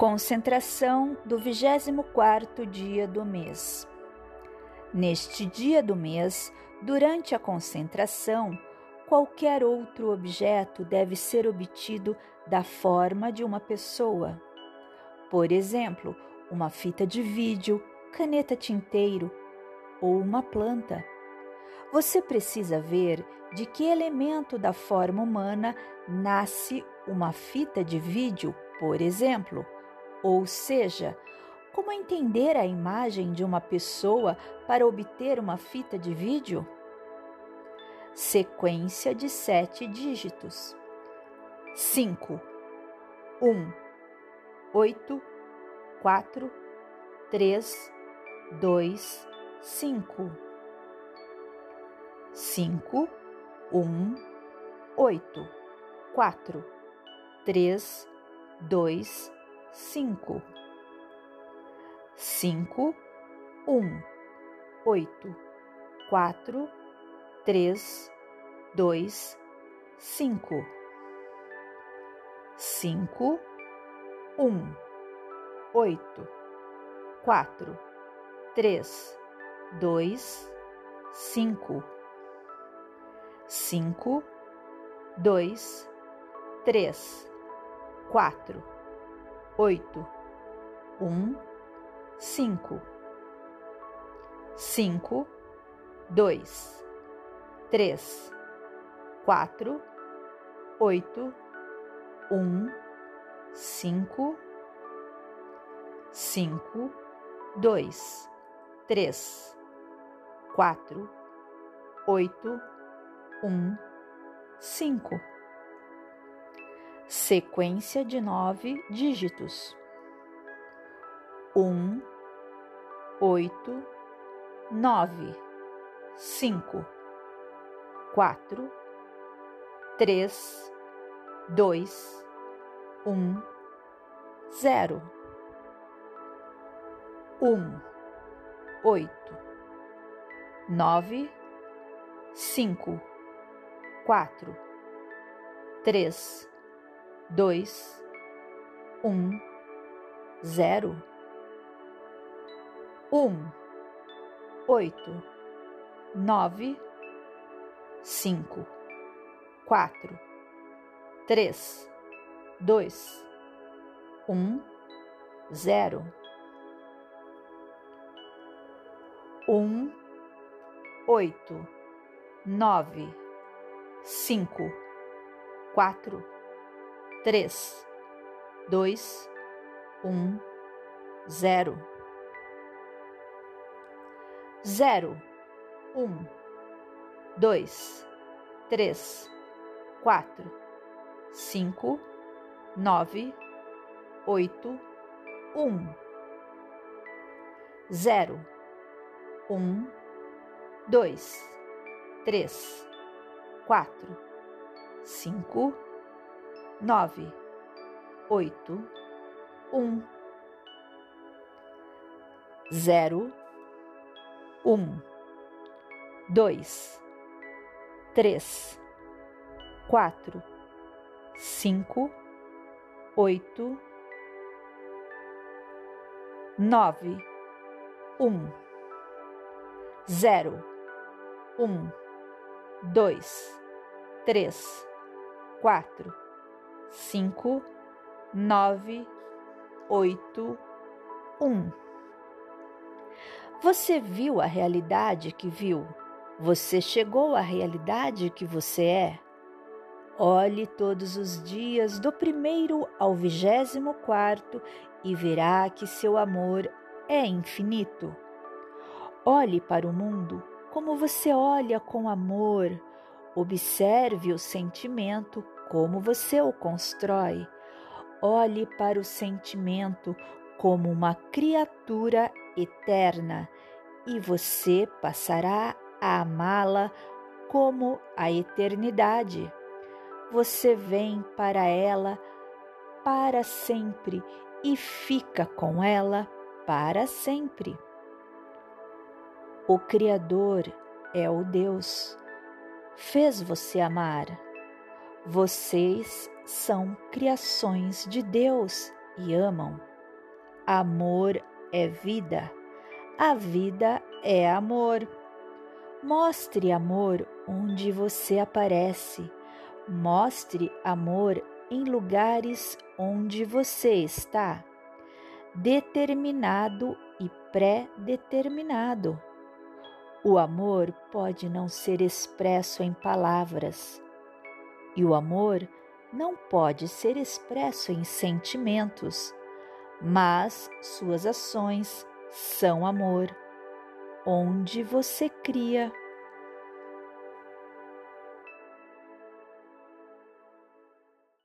Concentração do 24º dia do mês. Neste dia do mês, durante a concentração, qualquer outro objeto deve ser obtido da forma de uma pessoa. Por exemplo, uma fita de vídeo, caneta tinteiro ou uma planta. Você precisa ver de que elemento da forma humana nasce uma fita de vídeo, por exemplo ou seja, como entender a imagem de uma pessoa para obter uma fita de vídeo? Sequência de sete dígitos: 5, 1, 8, 4, 3, 2, 5. 5, 1, 8, 4, 3, 2, 5 cinco, cinco, um, oito, quatro, três, dois, cinco, cinco, um, oito, quatro, três, dois, cinco, cinco, dois, três, quatro oito, um, cinco, cinco, dois, três, quatro, oito, um, cinco, cinco, dois, três, quatro, oito, um, cinco sequência de nove dígitos: um, oito, nove, cinco, quatro, três, dois, um, zero, um, oito, nove, cinco, quatro, três dois, um, zero, um, oito, nove, cinco, quatro, três, dois, um, zero, um, oito, nove, cinco, quatro três, dois, um, zero, zero, um, dois, três, quatro, cinco, nove, oito, um, zero, um, dois, três, quatro, cinco nove, oito, um, zero, um, dois, três, quatro, cinco, oito, nove, um, zero, um, dois, três, quatro cinco, nove, oito, um. Você viu a realidade que viu? Você chegou à realidade que você é? Olhe todos os dias, do primeiro ao vigésimo quarto, e verá que seu amor é infinito. Olhe para o mundo como você olha com amor. Observe o sentimento como você o constrói. Olhe para o sentimento como uma criatura eterna e você passará a amá-la como a eternidade. Você vem para ela para sempre e fica com ela para sempre. O Criador é o Deus. Fez você amar. Vocês são criações de Deus e amam. Amor é vida. A vida é amor. Mostre amor onde você aparece. Mostre amor em lugares onde você está, determinado e pré-determinado. O amor pode não ser expresso em palavras, e o amor não pode ser expresso em sentimentos, mas suas ações são amor. Onde você cria